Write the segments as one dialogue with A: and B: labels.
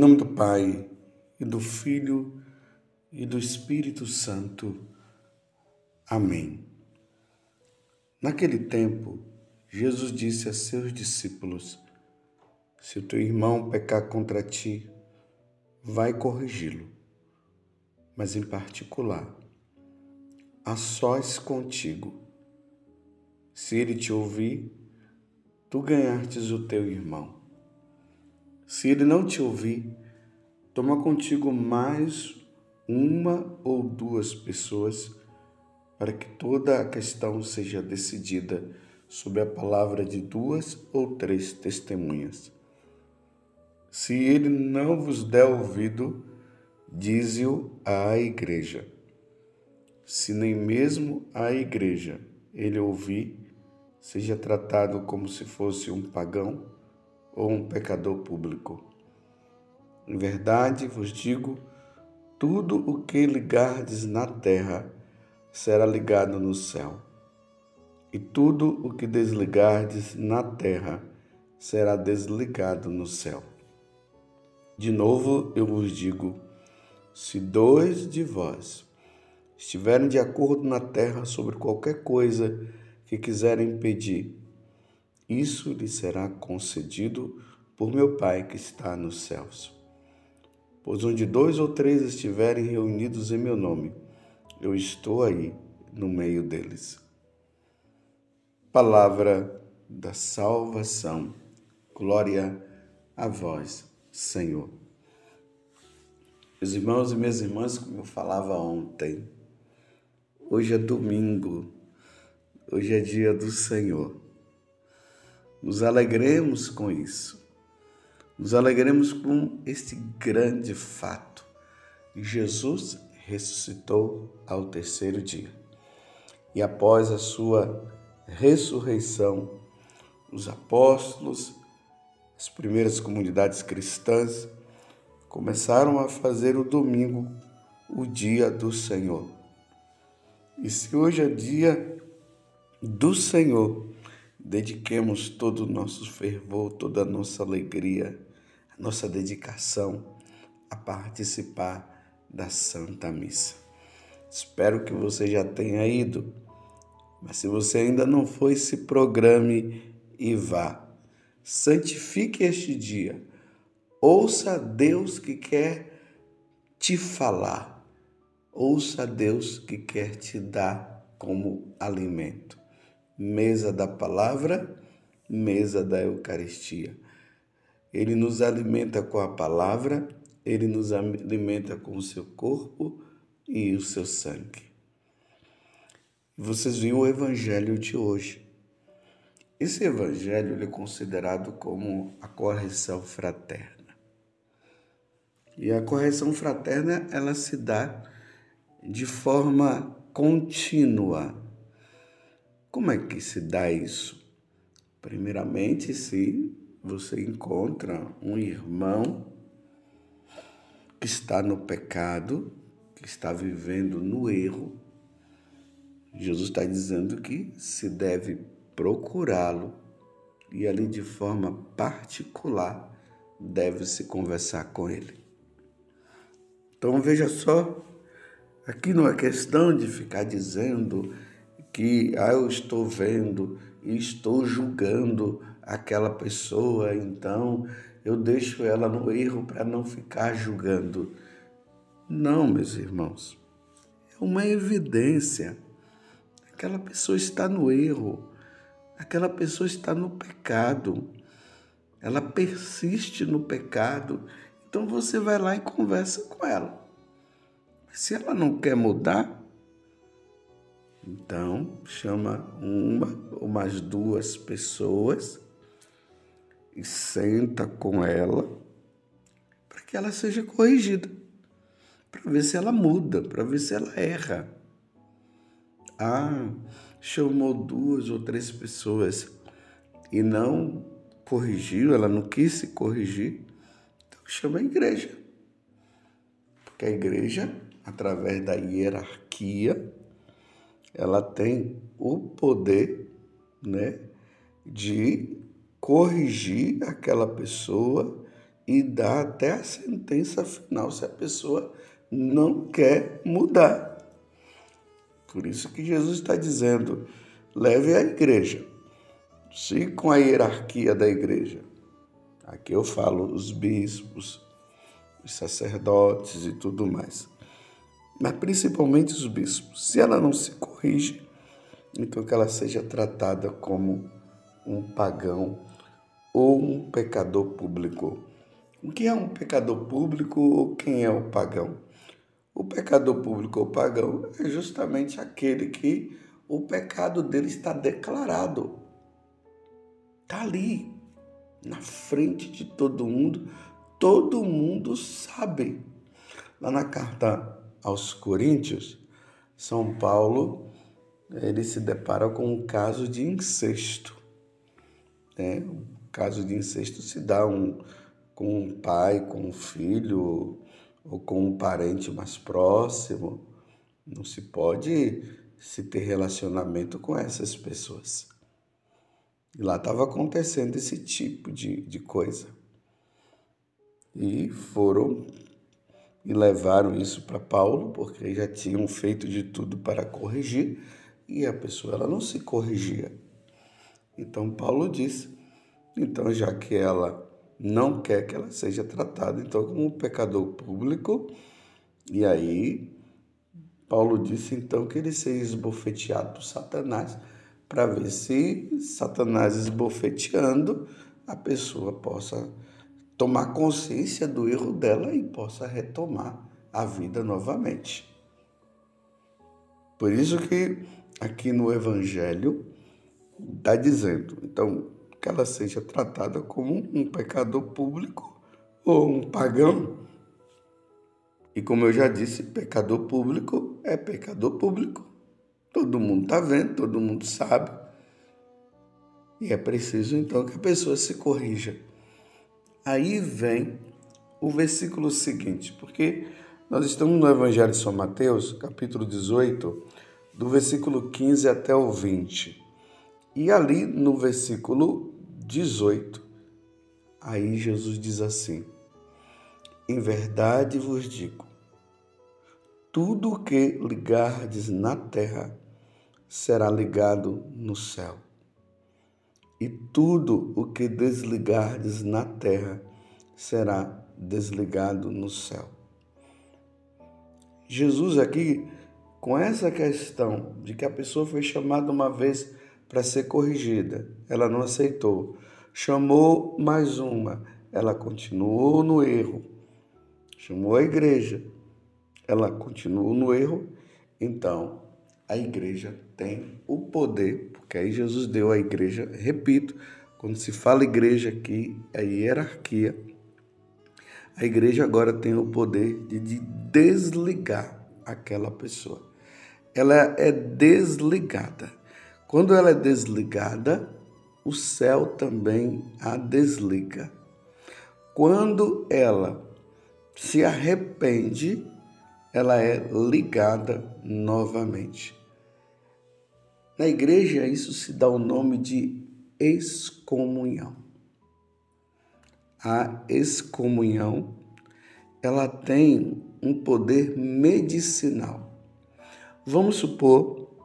A: Em nome do Pai, e do Filho, e do Espírito Santo. Amém. Naquele tempo, Jesus disse a seus discípulos: Se o teu irmão pecar contra ti, vai corrigi-lo, mas em particular, a sós contigo. Se ele te ouvir, tu ganhastes o teu irmão. Se ele não te ouvir, toma contigo mais uma ou duas pessoas para que toda a questão seja decidida sob a palavra de duas ou três testemunhas. Se ele não vos der ouvido, dize-o à igreja. Se nem mesmo a igreja ele ouvir, seja tratado como se fosse um pagão ou um pecador público. Em verdade vos digo: tudo o que ligardes na terra será ligado no céu, e tudo o que desligardes na terra será desligado no céu. De novo eu vos digo: se dois de vós estiverem de acordo na terra sobre qualquer coisa que quiserem pedir, isso lhe será concedido por meu Pai que está nos céus. Pois onde dois ou três estiverem reunidos em meu nome, eu estou aí no meio deles. Palavra da salvação. Glória a vós, Senhor. Meus irmãos e minhas irmãs, como eu falava ontem, hoje é domingo Hoje é dia do Senhor. Nos alegremos com isso. Nos alegremos com este grande fato. Jesus ressuscitou ao terceiro dia. E após a sua ressurreição, os apóstolos, as primeiras comunidades cristãs começaram a fazer o domingo o dia do Senhor. E se hoje é dia do Senhor, dediquemos todo o nosso fervor, toda a nossa alegria, a nossa dedicação a participar da Santa Missa. Espero que você já tenha ido, mas se você ainda não foi, se programe e vá. Santifique este dia. Ouça Deus que quer te falar. Ouça Deus que quer te dar como alimento mesa da palavra, mesa da Eucaristia. Ele nos alimenta com a palavra, ele nos alimenta com o seu corpo e o seu sangue. Vocês viram o evangelho de hoje. Esse evangelho é considerado como a correção fraterna. E a correção fraterna ela se dá de forma contínua como é que se dá isso? Primeiramente, se você encontra um irmão que está no pecado, que está vivendo no erro, Jesus está dizendo que se deve procurá-lo e ali de forma particular deve-se conversar com ele. Então veja só, aqui não é questão de ficar dizendo que ah, eu estou vendo e estou julgando aquela pessoa, então eu deixo ela no erro para não ficar julgando. Não, meus irmãos, é uma evidência. Aquela pessoa está no erro, aquela pessoa está no pecado, ela persiste no pecado, então você vai lá e conversa com ela. Se ela não quer mudar, então, chama uma ou mais duas pessoas e senta com ela para que ela seja corrigida, para ver se ela muda, para ver se ela erra. Ah, chamou duas ou três pessoas e não corrigiu, ela não quis se corrigir, então chama a igreja. Porque a igreja, através da hierarquia, ela tem o poder, né, de corrigir aquela pessoa e dá até a sentença final se a pessoa não quer mudar. Por isso que Jesus está dizendo: leve a igreja, siga com a hierarquia da igreja. Aqui eu falo os bispos, os sacerdotes e tudo mais. Mas principalmente os bispos. Se ela não se corrige, então que ela seja tratada como um pagão ou um pecador público. O que é um pecador público ou quem é o pagão? O pecador público ou pagão é justamente aquele que o pecado dele está declarado. Está ali, na frente de todo mundo, todo mundo sabe. Lá na carta aos Coríntios, São Paulo ele se depara com um caso de incesto. Né? O caso de incesto se dá um, com um pai, com um filho, ou com um parente mais próximo. Não se pode se ter relacionamento com essas pessoas. E lá estava acontecendo esse tipo de, de coisa. E foram e levaram isso para Paulo, porque já tinham feito de tudo para corrigir, e a pessoa ela não se corrigia. Então Paulo disse: então já que ela não quer que ela seja tratada então como um pecador público, e aí Paulo disse então que ele seja esbofeteado por Satanás para ver se Satanás esbofeteando a pessoa possa tomar consciência do erro dela e possa retomar a vida novamente. Por isso que aqui no Evangelho está dizendo, então, que ela seja tratada como um pecador público ou um pagão. E como eu já disse, pecador público é pecador público. Todo mundo está vendo, todo mundo sabe. E é preciso então que a pessoa se corrija. Aí vem o versículo seguinte, porque nós estamos no Evangelho de São Mateus, capítulo 18, do versículo 15 até o 20. E ali no versículo 18, aí Jesus diz assim: Em verdade vos digo, tudo o que ligardes na terra será ligado no céu e tudo o que desligardes na terra será desligado no céu. Jesus aqui, com essa questão de que a pessoa foi chamada uma vez para ser corrigida, ela não aceitou. Chamou mais uma, ela continuou no erro. Chamou a igreja, ela continuou no erro. Então, a igreja tem o poder, porque aí Jesus deu à igreja, repito, quando se fala igreja aqui, é hierarquia. A igreja agora tem o poder de, de desligar aquela pessoa. Ela é desligada. Quando ela é desligada, o céu também a desliga. Quando ela se arrepende, ela é ligada novamente. Na igreja, isso se dá o nome de excomunhão. A excomunhão, ela tem um poder medicinal. Vamos supor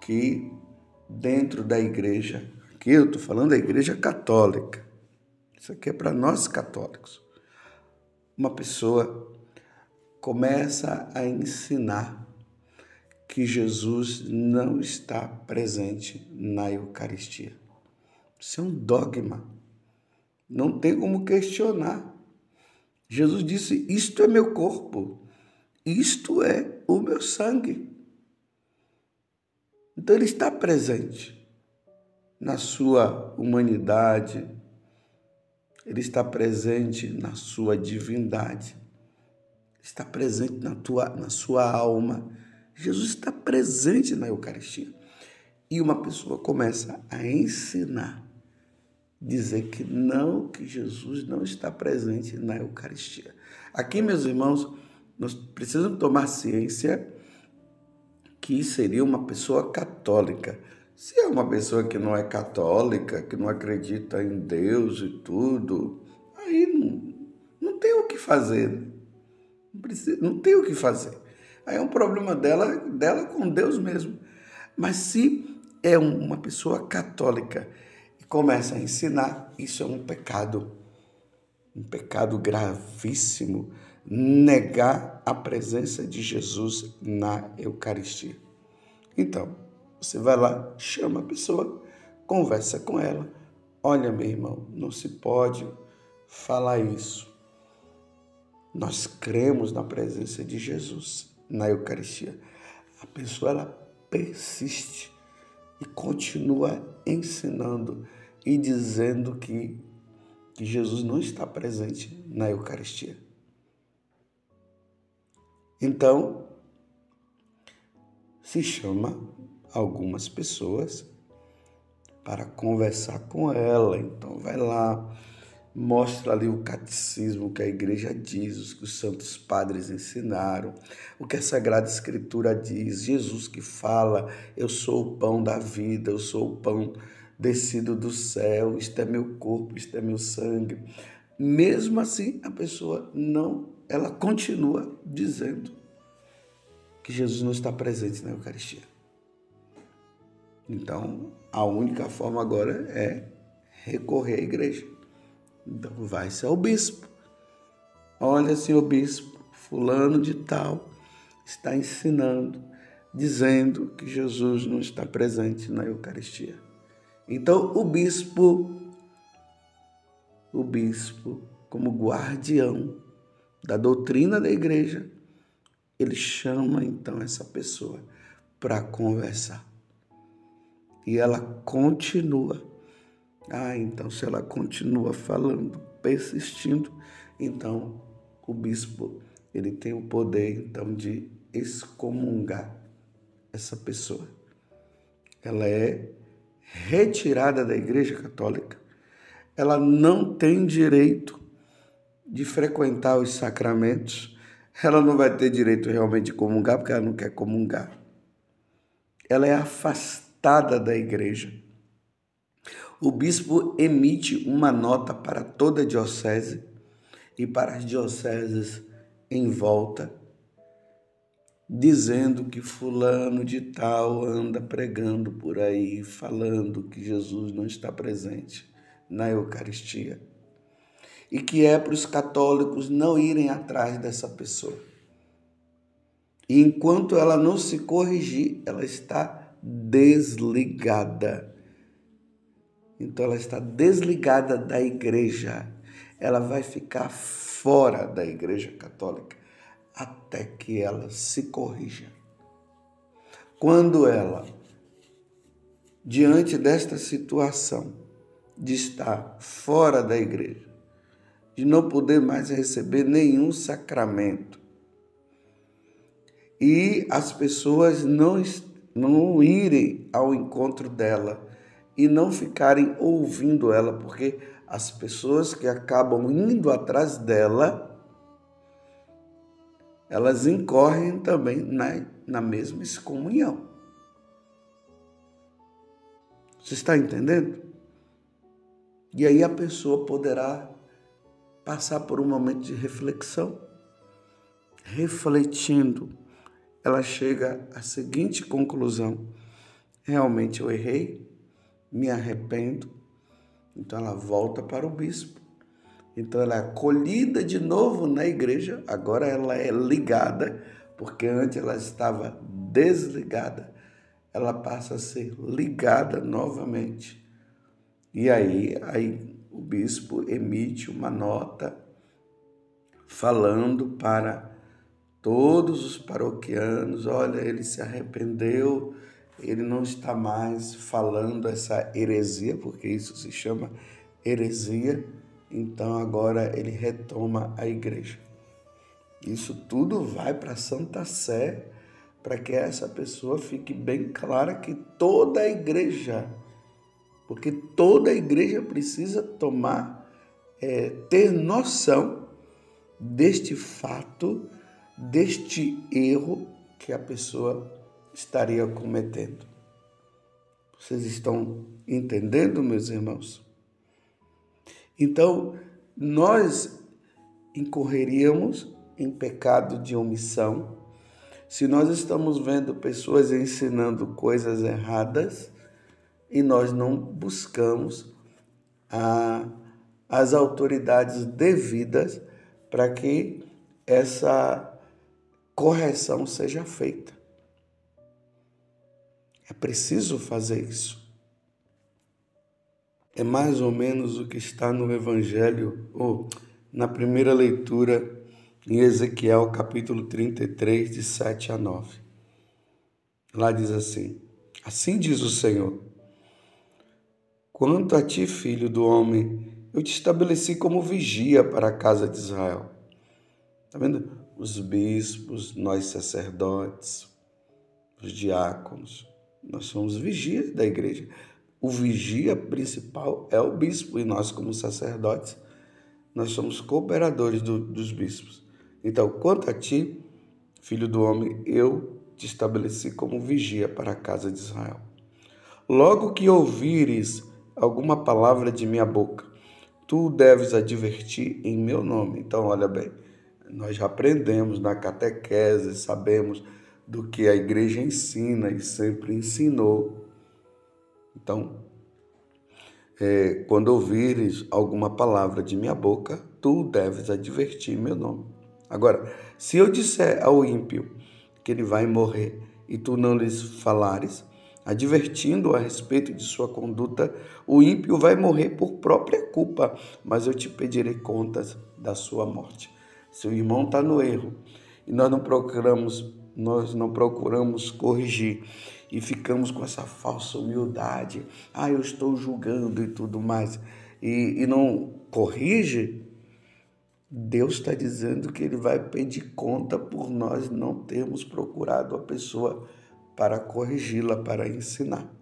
A: que dentro da igreja, aqui eu estou falando da igreja católica, isso aqui é para nós católicos, uma pessoa começa a ensinar que Jesus não está presente na Eucaristia. Isso é um dogma. Não tem como questionar. Jesus disse: Isto é meu corpo, isto é o meu sangue. Então, ele está presente na sua humanidade, ele está presente na sua divindade, está presente na, tua, na sua alma Jesus está presente na Eucaristia. E uma pessoa começa a ensinar, dizer que não, que Jesus não está presente na Eucaristia. Aqui, meus irmãos, nós precisamos tomar ciência que seria uma pessoa católica. Se é uma pessoa que não é católica, que não acredita em Deus e tudo, aí não, não tem o que fazer. Não, precisa, não tem o que fazer. Aí é um problema dela, dela com Deus mesmo. Mas se é uma pessoa católica e começa a ensinar, isso é um pecado. Um pecado gravíssimo negar a presença de Jesus na Eucaristia. Então, você vai lá, chama a pessoa, conversa com ela. Olha, meu irmão, não se pode falar isso. Nós cremos na presença de Jesus na Eucaristia. A pessoa ela persiste e continua ensinando e dizendo que, que Jesus não está presente na Eucaristia. Então, se chama algumas pessoas para conversar com ela. Então, vai lá, mostra ali o catecismo que a igreja diz, o que os santos padres ensinaram, o que a Sagrada Escritura diz, Jesus que fala: Eu sou o pão da vida, eu sou o pão descido do céu, isto é meu corpo, isto é meu sangue. Mesmo assim, a pessoa não, ela continua dizendo que Jesus não está presente na Eucaristia. Então, a única forma agora é recorrer à igreja. Então vai-se ao bispo. Olha, senhor bispo, fulano de tal está ensinando, dizendo que Jesus não está presente na Eucaristia. Então o bispo, o bispo, como guardião da doutrina da igreja, ele chama então essa pessoa para conversar. E ela continua ah, então se ela continua falando, persistindo, então o bispo ele tem o poder então de excomungar essa pessoa. Ela é retirada da Igreja Católica. Ela não tem direito de frequentar os sacramentos. Ela não vai ter direito realmente de comungar porque ela não quer comungar. Ela é afastada da igreja o bispo emite uma nota para toda a diocese e para as dioceses em volta, dizendo que fulano de tal anda pregando por aí, falando que Jesus não está presente na Eucaristia. E que é para os católicos não irem atrás dessa pessoa. E enquanto ela não se corrigir, ela está desligada então ela está desligada da igreja. Ela vai ficar fora da igreja católica até que ela se corrija. Quando ela, diante desta situação de estar fora da igreja, de não poder mais receber nenhum sacramento, e as pessoas não, não irem ao encontro dela, e não ficarem ouvindo ela, porque as pessoas que acabam indo atrás dela, elas incorrem também na, na mesma excomunhão. Você está entendendo? E aí a pessoa poderá passar por um momento de reflexão. Refletindo, ela chega à seguinte conclusão: realmente eu errei, me arrependo. Então ela volta para o bispo. Então ela é acolhida de novo na igreja, agora ela é ligada, porque antes ela estava desligada. Ela passa a ser ligada novamente. E aí, aí o bispo emite uma nota falando para todos os paroquianos, olha, ele se arrependeu ele não está mais falando essa heresia, porque isso se chama heresia, então agora ele retoma a igreja. Isso tudo vai para Santa Sé, para que essa pessoa fique bem clara que toda a igreja, porque toda a igreja precisa tomar, é, ter noção deste fato, deste erro que a pessoa estaria cometendo. Vocês estão entendendo, meus irmãos? Então, nós incorreríamos em pecado de omissão se nós estamos vendo pessoas ensinando coisas erradas e nós não buscamos a, as autoridades devidas para que essa correção seja feita. É preciso fazer isso. É mais ou menos o que está no Evangelho, ou na primeira leitura em Ezequiel capítulo 33, de 7 a 9. Lá diz assim: Assim diz o Senhor: Quanto a ti, filho do homem, eu te estabeleci como vigia para a casa de Israel. Está vendo? Os bispos, nós sacerdotes, os diáconos, nós somos vigias da igreja. O vigia principal é o bispo e nós, como sacerdotes, nós somos cooperadores do, dos bispos. Então, quanto a ti, filho do homem, eu te estabeleci como vigia para a casa de Israel. Logo que ouvires alguma palavra de minha boca, tu deves advertir em meu nome. Então, olha bem, nós já aprendemos na catequese, sabemos do que a igreja ensina e sempre ensinou. Então, é, quando ouvires alguma palavra de minha boca, tu deves advertir meu nome. Agora, se eu disser ao ímpio que ele vai morrer e tu não lhes falares, advertindo a respeito de sua conduta, o ímpio vai morrer por própria culpa, mas eu te pedirei contas da sua morte. Se o irmão está no erro e nós não procuramos, nós não procuramos corrigir e ficamos com essa falsa humildade, ah, eu estou julgando e tudo mais, e, e não corrige, Deus está dizendo que Ele vai pedir conta por nós não termos procurado a pessoa para corrigi-la, para ensinar.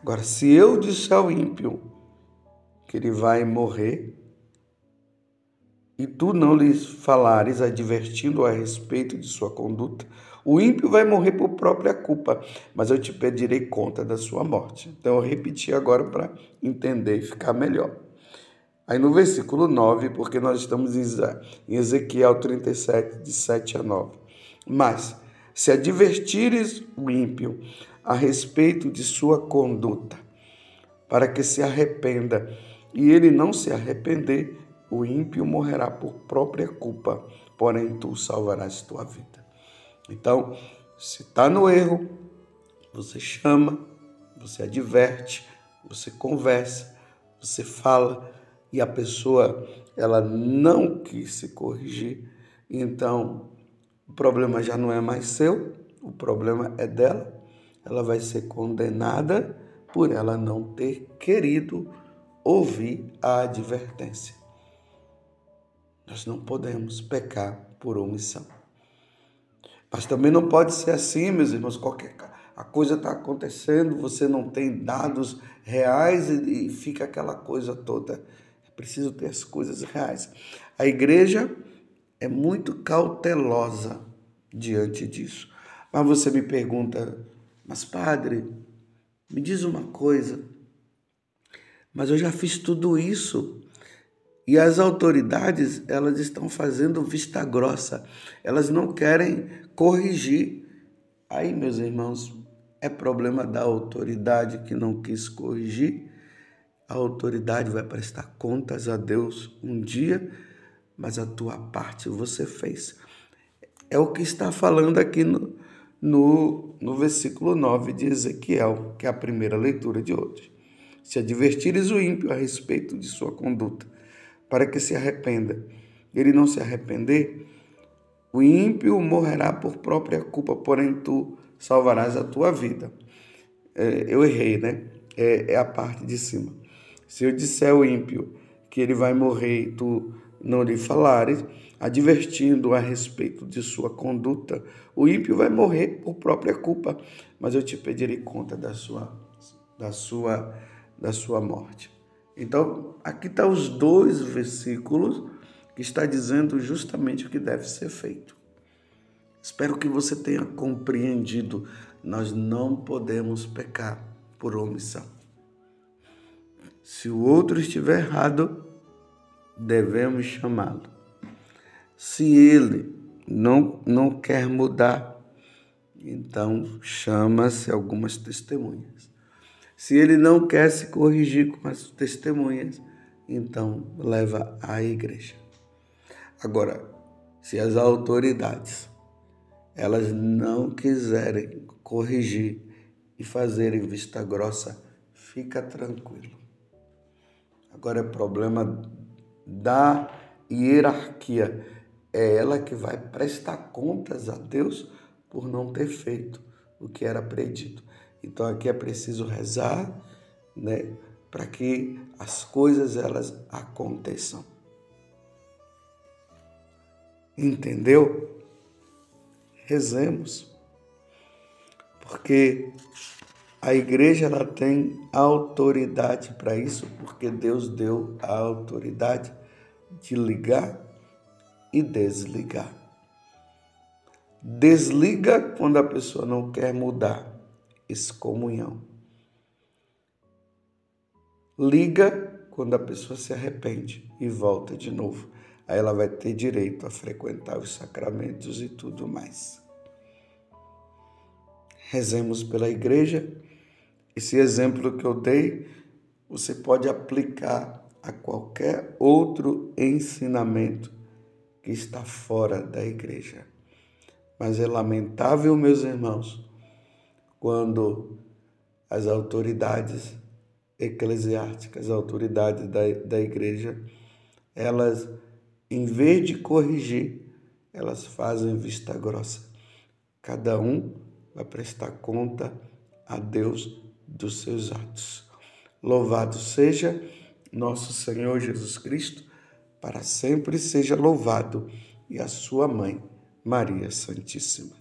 A: Agora, se eu disser ao ímpio que ele vai morrer, e tu não lhes falares advertindo a respeito de sua conduta, o ímpio vai morrer por própria culpa, mas eu te pedirei conta da sua morte. Então eu repeti agora para entender e ficar melhor. Aí no versículo 9, porque nós estamos em Ezequiel 37, de 7 a 9. Mas, se advertires o ímpio a respeito de sua conduta, para que se arrependa, e ele não se arrepender, o ímpio morrerá por própria culpa, porém tu salvarás tua vida. Então, se está no erro, você chama, você adverte, você conversa, você fala, e a pessoa ela não quis se corrigir, então o problema já não é mais seu, o problema é dela. Ela vai ser condenada por ela não ter querido ouvir a advertência. Nós não podemos pecar por omissão. Mas também não pode ser assim, meus irmãos, qualquer a coisa está acontecendo, você não tem dados reais e, fica aquela coisa toda preciso ter as coisas reais. A igreja é muito cautelosa diante disso. Mas você me pergunta, mas padre, me diz uma coisa, mas eu já fiz tudo isso e as autoridades elas estão fazendo vista grossa, elas não querem corrigir. Aí, meus irmãos, é problema da autoridade que não quis corrigir a autoridade vai prestar contas a Deus um dia, mas a tua parte você fez. É o que está falando aqui no, no, no versículo 9 de Ezequiel, que é a primeira leitura de hoje. Se advertires o ímpio a respeito de sua conduta, para que se arrependa, ele não se arrepender, o ímpio morrerá por própria culpa, porém tu salvarás a tua vida. É, eu errei, né? É, é a parte de cima. Se eu disser ao ímpio que ele vai morrer e tu não lhe falares, advertindo a respeito de sua conduta, o ímpio vai morrer por própria culpa, mas eu te pedirei conta da sua, da sua, da sua morte. Então, aqui estão tá os dois versículos que está dizendo justamente o que deve ser feito. Espero que você tenha compreendido. Nós não podemos pecar por omissão. Se o outro estiver errado, devemos chamá-lo. Se ele não, não quer mudar, então chama-se algumas testemunhas. Se ele não quer se corrigir com as testemunhas, então leva à igreja. Agora, se as autoridades elas não quiserem corrigir e fazerem vista grossa, fica tranquilo. Agora é problema da hierarquia. É ela que vai prestar contas a Deus por não ter feito o que era predito. Então aqui é preciso rezar, né, para que as coisas elas aconteçam. Entendeu? Rezemos. Porque a igreja ela tem autoridade para isso, porque Deus deu a autoridade de ligar e desligar. Desliga quando a pessoa não quer mudar, excomunhão. Liga quando a pessoa se arrepende e volta de novo. Aí ela vai ter direito a frequentar os sacramentos e tudo mais. Rezemos pela igreja. Esse exemplo que eu dei, você pode aplicar a qualquer outro ensinamento que está fora da igreja. Mas é lamentável, meus irmãos, quando as autoridades eclesiásticas, as autoridades da, da igreja, elas, em vez de corrigir, elas fazem vista grossa. Cada um vai prestar conta a Deus dos seus atos. Louvado seja nosso Senhor Jesus Cristo, para sempre seja louvado, e a sua mãe, Maria Santíssima.